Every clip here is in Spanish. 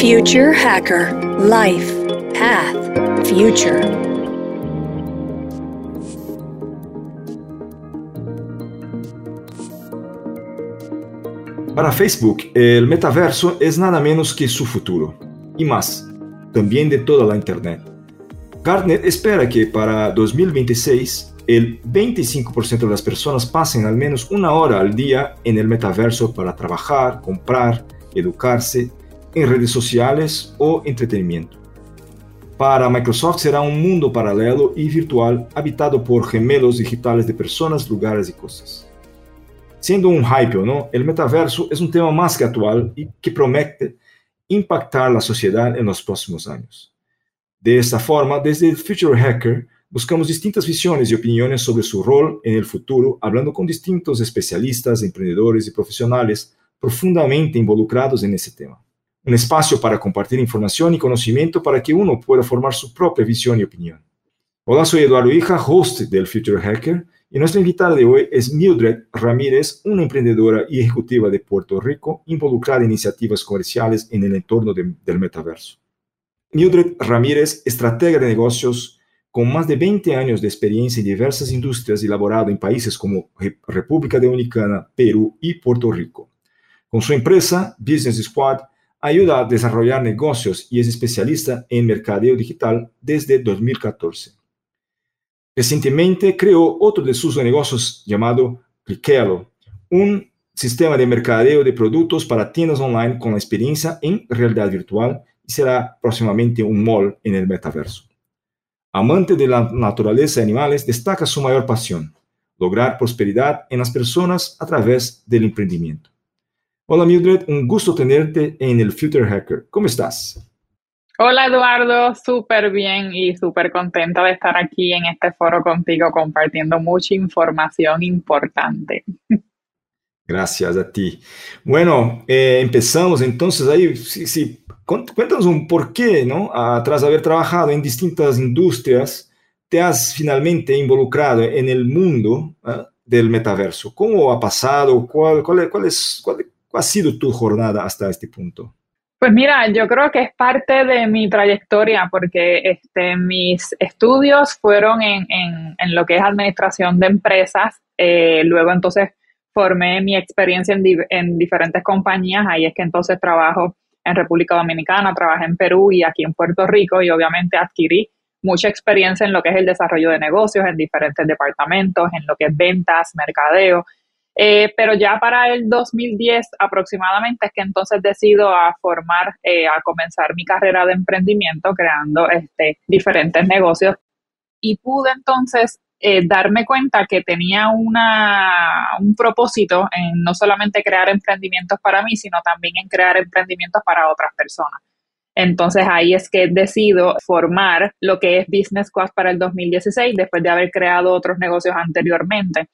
Future Hacker Life Path Future. Para Facebook, el metaverso es nada menos que su futuro, y más, también de toda la Internet. Gartner espera que para 2026 el 25% de las personas pasen al menos una hora al día en el metaverso para trabajar, comprar, educarse en redes sociales o entretenimiento. Para Microsoft será un mundo paralelo y virtual habitado por gemelos digitales de personas, lugares y cosas. Siendo un hype o no, el metaverso es un tema más que actual y que promete impactar la sociedad en los próximos años. De esta forma, desde Future Hacker, buscamos distintas visiones y opiniones sobre su rol en el futuro, hablando con distintos especialistas, emprendedores y profesionales profundamente involucrados en ese tema. Un espacio para compartir información y conocimiento para que uno pueda formar su propia visión y opinión. Hola, soy Eduardo Hija, host del Future Hacker, y nuestra invitada de hoy es Mildred Ramírez, una emprendedora y ejecutiva de Puerto Rico involucrada en iniciativas comerciales en el entorno del metaverso. Mildred Ramírez, estratega de negocios, con más de 20 años de experiencia en diversas industrias y laborado en países como República Dominicana, Perú y Puerto Rico. Con su empresa, Business Squad, ayuda a desarrollar negocios y es especialista en mercadeo digital desde 2014. Recientemente creó otro de sus negocios llamado Cliquealo, un sistema de mercadeo de productos para tiendas online con experiencia en realidad virtual y será próximamente un mall en el metaverso. Amante de la naturaleza y animales, destaca su mayor pasión, lograr prosperidad en las personas a través del emprendimiento. Hola Mildred, un gusto tenerte en el Future Hacker. ¿Cómo estás? Hola Eduardo, súper bien y súper contenta de estar aquí en este foro contigo compartiendo mucha información importante. Gracias a ti. Bueno, eh, empezamos entonces ahí. sí, Cuéntanos un por qué, ¿no? tras haber trabajado en distintas industrias, te has finalmente involucrado en el mundo ¿ah? del metaverso. ¿Cómo ha pasado? ¿Cuál, cuál, cuál, es, cuál, ha sido tu jornada hasta este punto? Pues mira, yo creo que es parte de mi trayectoria porque este, mis estudios fueron en, en, lo que es administración de empresas. Eh, luego entonces formé mi experiencia en, en diferentes compañías. Ahí es que entonces trabajo en República Dominicana, trabajé en Perú y aquí en Puerto Rico y obviamente adquirí mucha experiencia en lo que es el desarrollo de negocios en diferentes departamentos, en lo que es ventas, mercadeo. Eh, pero ya para el 2010 aproximadamente es que entonces decido formar, eh, a comenzar mi carrera de emprendimiento creando este, diferentes negocios y pude entonces eh, darme cuenta que tenía una, un propósito en no solamente crear emprendimientos para mí, sino también en crear emprendimientos para otras personas. Entonces ahí es que decido formar lo que es Business Quest para el 2016, después de haber creado otros negocios anteriormente.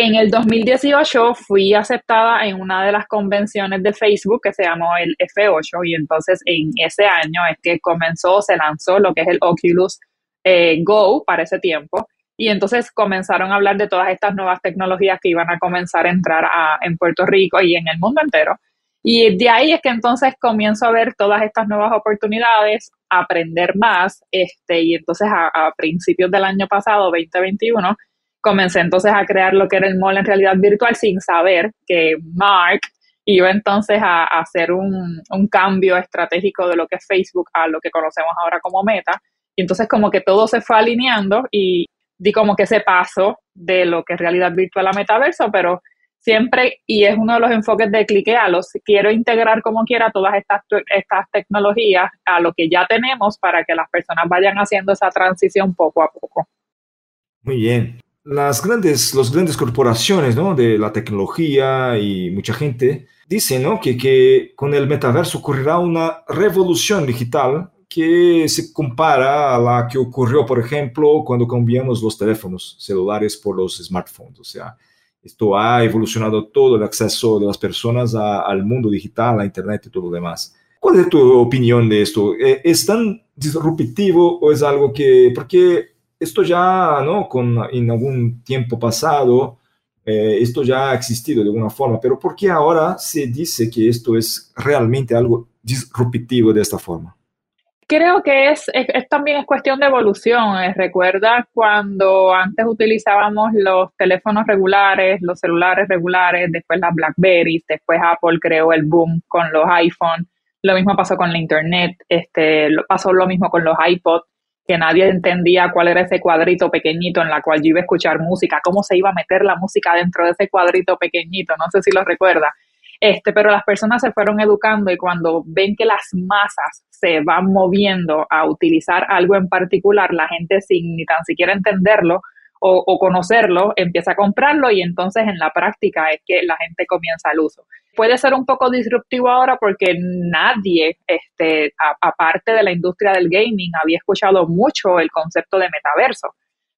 En el 2018 fui aceptada en una de las convenciones de Facebook que se llamó el F8 y entonces en ese año es que comenzó, se lanzó lo que es el Oculus eh, Go para ese tiempo y entonces comenzaron a hablar de todas estas nuevas tecnologías que iban a comenzar a entrar en Puerto Rico y en el mundo entero. Y de ahí es que entonces comienzo a ver todas estas nuevas oportunidades, aprender más, este, y entonces a, principios del año pasado, 2021, comencé entonces a crear lo que era el mall en realidad virtual sin saber que Mark iba entonces a, a hacer un, un, cambio estratégico de lo que es Facebook a lo que conocemos ahora como Meta. Y entonces como que todo se fue alineando y, di como que ese paso de lo que es realidad virtual a metaverso, pero siempre, y es uno de los enfoques de Cliquealos, quiero integrar como quiera todas estas, estas tecnologías a lo que ya tenemos para que las personas vayan haciendo esa transición poco a poco. Muy bien. Las grandes, las grandes corporaciones ¿no? de la tecnología y mucha gente dicen ¿no? que, que con el metaverso ocurrirá una revolución digital que se compara a la que ocurrió, por ejemplo, cuando cambiamos los teléfonos celulares por los smartphones. O sea, esto ha evolucionado todo el acceso de las personas al mundo digital, a Internet y todo lo demás. ¿Cuál es tu opinión de esto? Eh, ¿Es tan disruptivo o es algo que, porque esto ya, ¿no? Con, en algún tiempo pasado, eh, esto ya ha existido de alguna forma, pero ¿por qué ahora se dice que esto es realmente algo disruptivo de esta forma? Creo que es, también es cuestión de evolución. Eh, recuerda cuando antes utilizábamos los teléfonos regulares, los celulares regulares, después las Blackberries, después Apple creó el boom con los iPhone. Lo mismo pasó con la Internet, este, pasó lo mismo con los iPods, que nadie entendía cuál era ese cuadrito pequeñito en la cual yo iba a escuchar música, cómo se iba a meter la música dentro de ese cuadrito pequeñito. No sé si lo recuerda. Este, pero las personas se fueron educando y cuando ven que las masas se van moviendo a utilizar algo en particular, la gente sin ni tan siquiera entenderlo o, conocerlo, empieza a comprarlo y entonces en la práctica es que la gente comienza el uso. Puede ser un poco disruptivo ahora porque nadie, este, aparte de la industria del gaming, había escuchado mucho el concepto de metaverso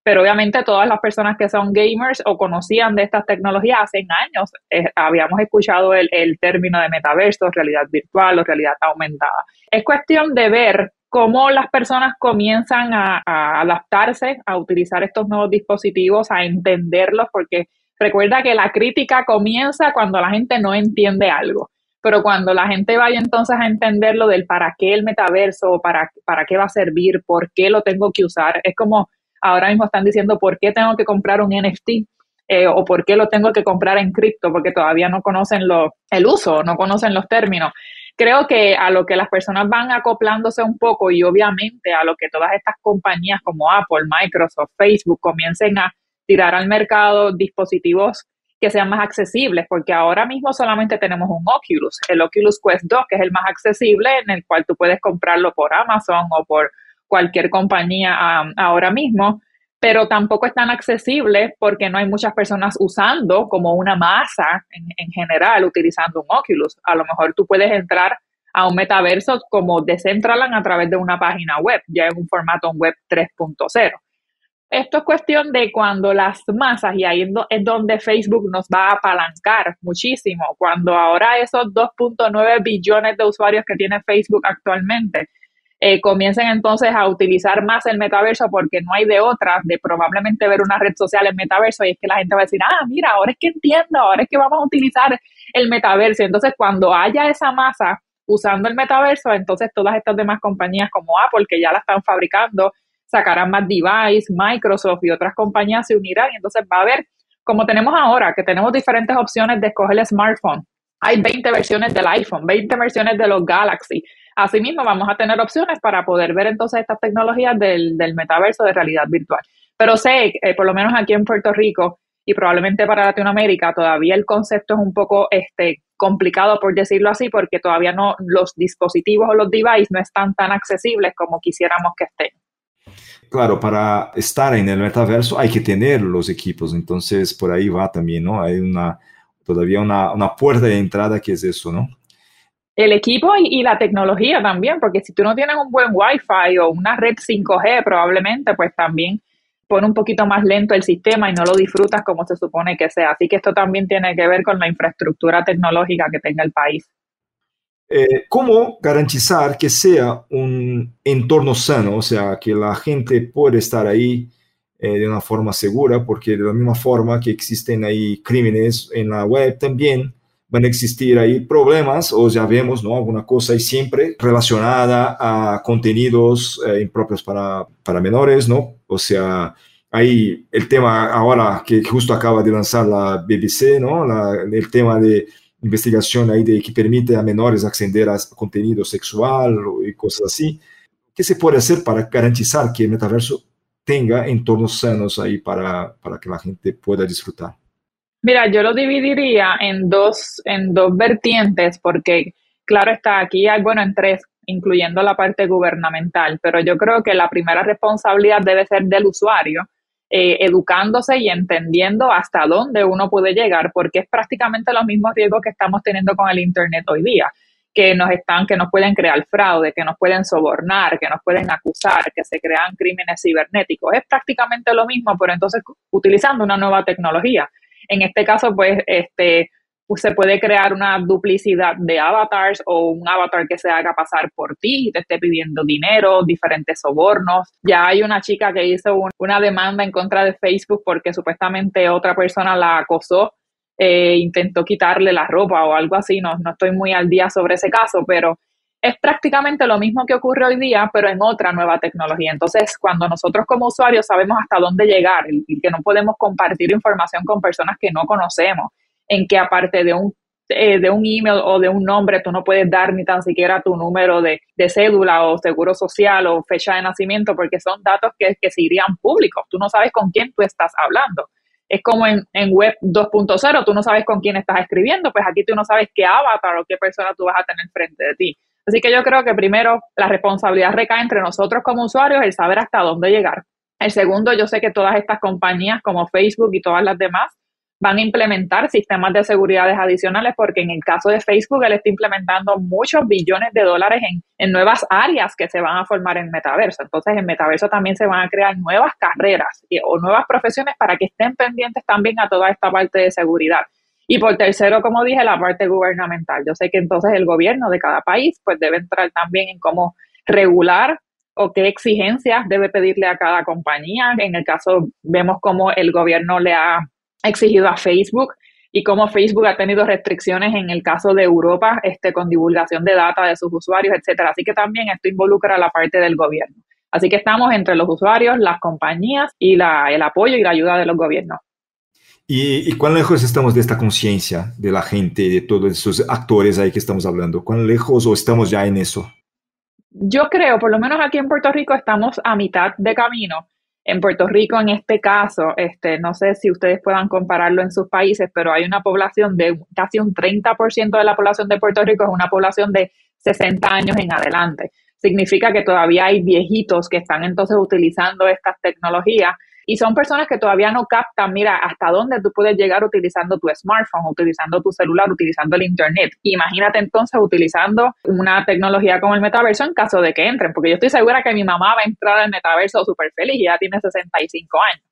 pero obviamente todas las personas que son gamers o conocían de estas tecnologías hace años, eh, habíamos escuchado el, término de metaverso, realidad virtual o realidad aumentada. Es cuestión de ver cómo las personas comienzan a, adaptarse a utilizar estos nuevos dispositivos, a entenderlos, porque recuerda que la crítica comienza cuando la gente no entiende algo. Pero cuando la gente vaya entonces a entenderlo del para qué el metaverso, para, para qué va a servir, por qué lo tengo que usar, es como ahora mismo están diciendo por qué tengo que comprar un NFT eh, o por qué lo tengo que comprar en cripto, porque todavía no conocen lo, el uso, no conocen los términos. Creo que a lo que las personas van acoplándose un poco y obviamente a lo que todas estas compañías como Apple, Microsoft, Facebook comiencen a tirar al mercado dispositivos que sean más accesibles, porque ahora mismo solamente tenemos un Oculus, el Oculus Quest 2, que es el más accesible, en el cual tú puedes comprarlo por Amazon o por cualquier compañía ahora mismo, pero tampoco es tan accesible porque no hay muchas personas usando como una masa en, general utilizando un Oculus. A lo mejor tú puedes entrar a un metaverso como Decentraland a través de una página web, ya en un formato web 3.0. Esto es cuestión de cuando las masas, y ahí es donde Facebook nos va a apalancar muchísimo, cuando ahora esos 2.9 billones de usuarios que tiene Facebook actualmente eh, comiencen entonces a utilizar más el metaverso porque no hay de otra de probablemente ver una red social en metaverso y es que la gente va a decir, ah, mira, ahora es que entiendo, ahora es que vamos a utilizar el metaverso. Entonces, cuando haya esa masa usando el metaverso, entonces todas estas demás compañías como Apple, que ya la están fabricando, sacarán más device, Microsoft y otras compañías se unirán y entonces va a haber, como tenemos ahora, que tenemos diferentes opciones de escoger el smartphone. Hay 20 versiones del iPhone, 20 versiones de los Galaxy, Asimismo, vamos a tener opciones para poder ver entonces estas tecnologías del, metaverso de realidad virtual. Pero sé, eh, por lo menos aquí en Puerto Rico y probablemente para Latinoamérica, todavía el concepto es un poco este, complicado, por decirlo así, porque todavía no los dispositivos o los devices no están tan accesibles como quisiéramos que estén. Claro, para estar en el metaverso hay que tener los equipos, entonces por ahí va también, ¿no? Hay una, todavía una, una puerta de entrada que es eso, ¿no? el equipo y, la tecnología también, porque si tú no tienes un buen Wi-Fi o una red 5G, probablemente pues también pone un poquito más lento el sistema y no lo disfrutas como se supone que sea. Así que esto también tiene que ver con la infraestructura tecnológica que tenga el país. Eh, ¿Cómo garantizar que sea un entorno sano? O sea, que la gente pueda estar ahí eh, de una forma segura, porque de la misma forma que existen ahí crímenes en la web también, van a existir ahí problemas, o ya vemos, ¿no? Alguna cosa ahí siempre relacionada a contenidos eh, impropios para, para menores, ¿no? O sea, ahí el tema ahora que justo acaba de lanzar la BBC, ¿no? el tema de investigación ahí de que permite a menores acceder a contenido sexual y cosas así. ¿Qué se puede hacer para garantizar que el metaverso tenga entornos sanos ahí para, para que la gente pueda disfrutar? Mira, yo lo dividiría en dos, en dos vertientes, porque claro está, aquí bueno, en tres, incluyendo la parte gubernamental, pero yo creo que la primera responsabilidad debe ser del usuario, eh, educándose y entendiendo hasta dónde uno puede llegar, porque es prácticamente los mismos riesgos que estamos teniendo con el Internet hoy día, que nos están, que nos pueden crear fraude, que nos pueden sobornar, que nos pueden acusar, que se crean crímenes cibernéticos. Es prácticamente lo mismo, pero entonces utilizando una nueva tecnología. En este caso, pues, este, se puede crear una duplicidad de avatars o un avatar que se haga pasar por ti y te esté pidiendo dinero, diferentes sobornos. Ya hay una chica que hizo una demanda en contra de Facebook porque supuestamente otra persona la acosó, e intentó quitarle la ropa o algo así. No, no estoy muy al día sobre ese caso, pero es prácticamente lo mismo que ocurre hoy día, pero en otra nueva tecnología. Entonces, cuando nosotros como usuarios sabemos hasta dónde llegar y que no podemos compartir información con personas que no conocemos, en que aparte de un eh, de un email o de un nombre, tú no puedes dar ni tan siquiera tu número de, cédula o seguro social o fecha de nacimiento, porque son datos que, que se irían públicos. Tú no sabes con quién tú estás hablando. Es como en, en web 2.0, tú no sabes con quién estás escribiendo, pues aquí tú no sabes qué avatar o qué persona tú vas a tener frente de ti. Así que yo creo que primero la responsabilidad recae entre nosotros como usuarios, el saber hasta dónde llegar. El segundo, yo sé que todas estas compañías como Facebook y todas las demás van a implementar sistemas de seguridad adicionales porque en el caso de Facebook él está implementando muchos billones de dólares en, en, nuevas áreas que se van a formar en metaverso. Entonces en metaverso también se van a crear nuevas carreras o nuevas profesiones para que estén pendientes también a toda esta parte de seguridad. Y por tercero, como dije, la parte gubernamental. Yo sé que entonces el gobierno de cada país pues debe entrar también en cómo regular o qué exigencias debe pedirle a cada compañía. En el caso, vemos cómo el gobierno le ha exigido a Facebook y cómo Facebook ha tenido restricciones en el caso de Europa este, con divulgación de data de sus usuarios, etcétera. Así que también esto involucra a la parte del gobierno. Así que estamos entre los usuarios, las compañías y la, el apoyo y la ayuda de los gobiernos. ¿Y, cuán lejos estamos de esta conciencia de la gente, de todos esos actores ahí que estamos hablando? ¿Cuán lejos o estamos ya en eso? Yo creo, por lo menos aquí en Puerto Rico, estamos a mitad de camino en Puerto Rico, en este caso, este, no sé si ustedes puedan compararlo en sus países, pero hay una población de casi un 30% de la población de Puerto Rico es una población de 60 años en adelante. Significa que todavía hay viejitos que están entonces utilizando estas tecnologías y son personas que todavía no captan, mira, hasta dónde tú puedes llegar utilizando tu smartphone, utilizando tu celular, utilizando el Internet. Imagínate entonces utilizando una tecnología como el metaverso en caso de que entren, porque yo estoy segura que mi mamá va a entrar al metaverso súper feliz y ya tiene 65 años.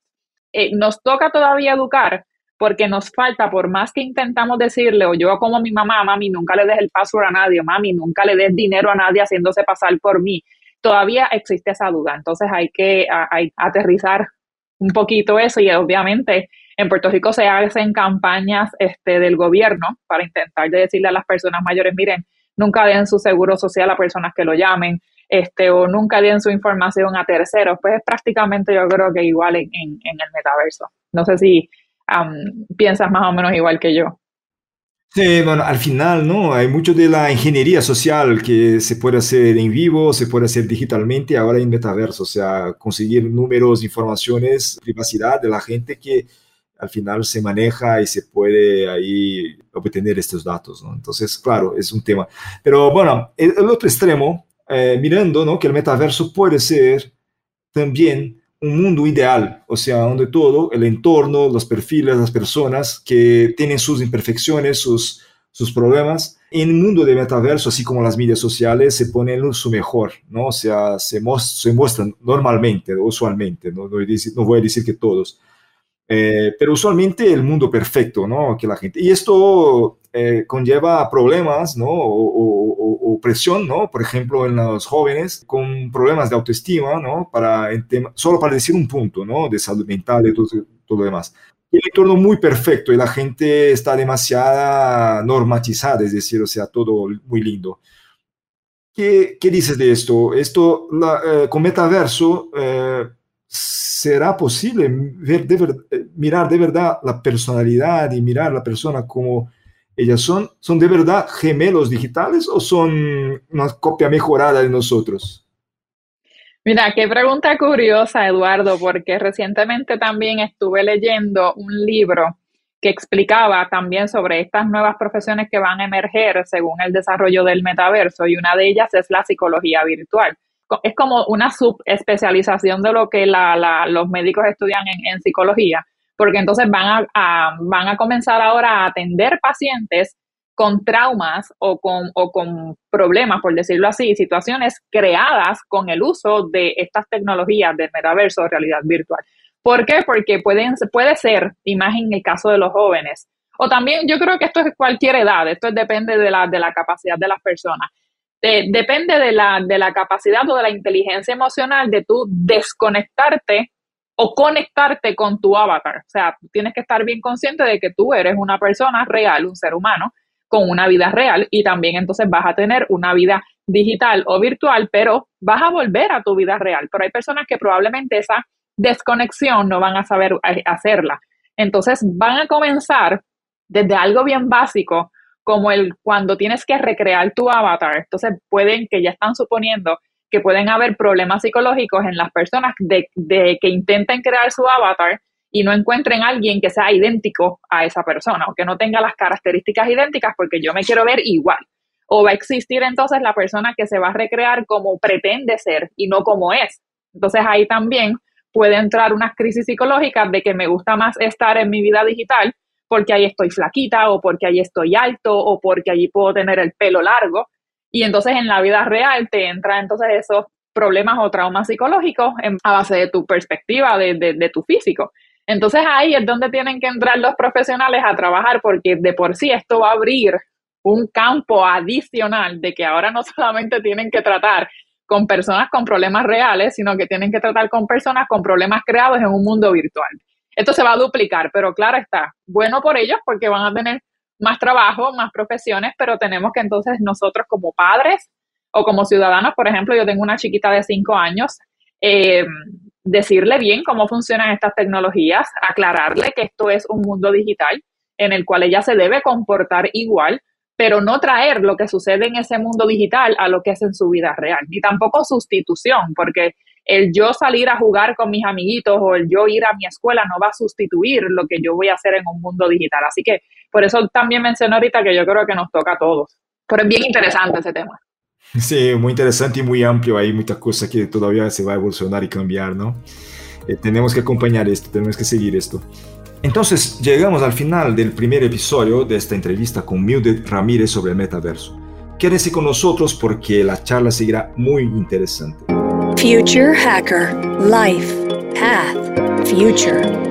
Eh, nos toca todavía educar porque nos falta, por más que intentamos decirle, o yo como mi mamá, mami, nunca le des el password a nadie, mami, nunca le des dinero a nadie haciéndose pasar por mí, todavía existe esa duda. Entonces hay que aterrizar un poquito eso y obviamente en Puerto Rico se hacen campañas este, del gobierno para intentar decirle a las personas mayores, miren, nunca den su seguro social a personas que lo llamen, este, o nunca den su información a terceros, pues es prácticamente yo creo que igual en, en, el metaverso. No sé si piensas más o menos igual que yo. Sí, bueno, al final, ¿no? Hay mucho de la ingeniería social que se puede hacer en vivo, se puede hacer digitalmente, ahora en metaverso, o sea, conseguir números, informaciones, privacidad de la gente que al final se maneja y se puede ahí obtener estos datos, ¿no? Entonces, claro, es un tema. Pero bueno, el, otro extremo, eh, mirando, ¿no? Que el metaverso puede ser también un mundo ideal, o sea, donde todo, el entorno, los perfiles, las personas que tienen sus imperfecciones, sus, sus problemas, en el mundo de metaverso, así como las medias sociales, se ponen su mejor, ¿no? O sea, se, se muestran normalmente, usualmente, ¿no? No, no voy a decir que todos, eh, pero usualmente el mundo perfecto, ¿no? Que la gente, y esto eh, conlleva problemas, ¿no? O, presión, ¿no? Por ejemplo, en los jóvenes con problemas de autoestima, ¿no? Para el tema, solo para decir un punto, ¿no? De salud mental y todo, lo demás. El entorno muy perfecto y la gente está demasiado normatizada, es decir, o sea, todo muy lindo. ¿Qué, qué dices de esto? Esto, la, eh, con metaverso, eh, ¿será posible ver de mirar de verdad la personalidad y mirar a la persona como ellas son, son de verdad gemelos digitales o son una copia mejorada de nosotros? Mira, qué pregunta curiosa, Eduardo, porque recientemente también estuve leyendo un libro que explicaba también sobre estas nuevas profesiones que van a emerger según el desarrollo del metaverso y una de ellas es la psicología virtual. Es como una subespecialización de lo que los médicos estudian en psicología porque entonces van a, van a comenzar ahora a atender pacientes con traumas o con, o con problemas, por decirlo así, situaciones creadas con el uso de estas tecnologías de metaverso o realidad virtual. ¿Por qué? Porque pueden, puede ser, imagen en el caso de los jóvenes, o también yo creo que esto es cualquier edad, esto depende de la, de la capacidad de las personas. depende de la, de la capacidad o de la inteligencia emocional de tú desconectarte o conectarte con tu avatar. O sea, tienes que estar bien consciente de que tú eres una persona real, un ser humano, con una vida real y también entonces vas a tener una vida digital o virtual, pero vas a volver a tu vida real. Pero hay personas que probablemente esa desconexión no van a saber eh, hacerla. Entonces van a comenzar desde algo bien básico, como el cuando tienes que recrear tu avatar. Entonces pueden, que ya están suponiendo que pueden haber problemas psicológicos en las personas de, de que intenten crear su avatar y no encuentren alguien que sea idéntico a esa persona o que no tenga las características idénticas porque yo me quiero ver igual. O va a existir entonces la persona que se va a recrear como pretende ser y no como es. Entonces ahí también puede entrar unas crisis psicológicas de que me gusta más estar en mi vida digital porque ahí estoy flaquita o porque ahí estoy alto o porque allí puedo tener el pelo largo. Y entonces en la vida real te entra entonces esos problemas o traumas psicológicos a base de tu perspectiva, de, de, tu físico. Entonces ahí es donde tienen que entrar los profesionales a trabajar porque de por sí esto va a abrir un campo adicional de que ahora no solamente tienen que tratar con personas con problemas reales, sino que tienen que tratar con personas con problemas creados en un mundo virtual. Esto se va a duplicar, pero claro está, bueno por ellos porque van a tener más trabajo, más profesiones, pero tenemos que entonces nosotros como padres o como ciudadanos, por ejemplo, yo tengo una chiquita de cinco años, eh, decirle bien cómo funcionan estas tecnologías, aclararle que esto es un mundo digital en el cual ella se debe comportar igual, pero no traer lo que sucede en ese mundo digital a lo que es en su vida real, ni tampoco sustitución, porque el yo salir a jugar con mis amiguitos o el yo ir a mi escuela no va a sustituir lo que yo voy a hacer en un mundo digital. Así que por eso también mencioné ahorita que yo creo que nos toca a todos. Pero es bien interesante ese tema. Sí, muy interesante y muy amplio. Hay muchas cosas que todavía se va a evolucionar y cambiar, ¿no? Eh, tenemos que acompañar esto, tenemos que seguir esto. Entonces, llegamos al final del primer episodio de esta entrevista con Mildred Ramírez sobre el metaverso. Quédense con nosotros porque la charla seguirá muy interesante. Future Hacker Life Path Future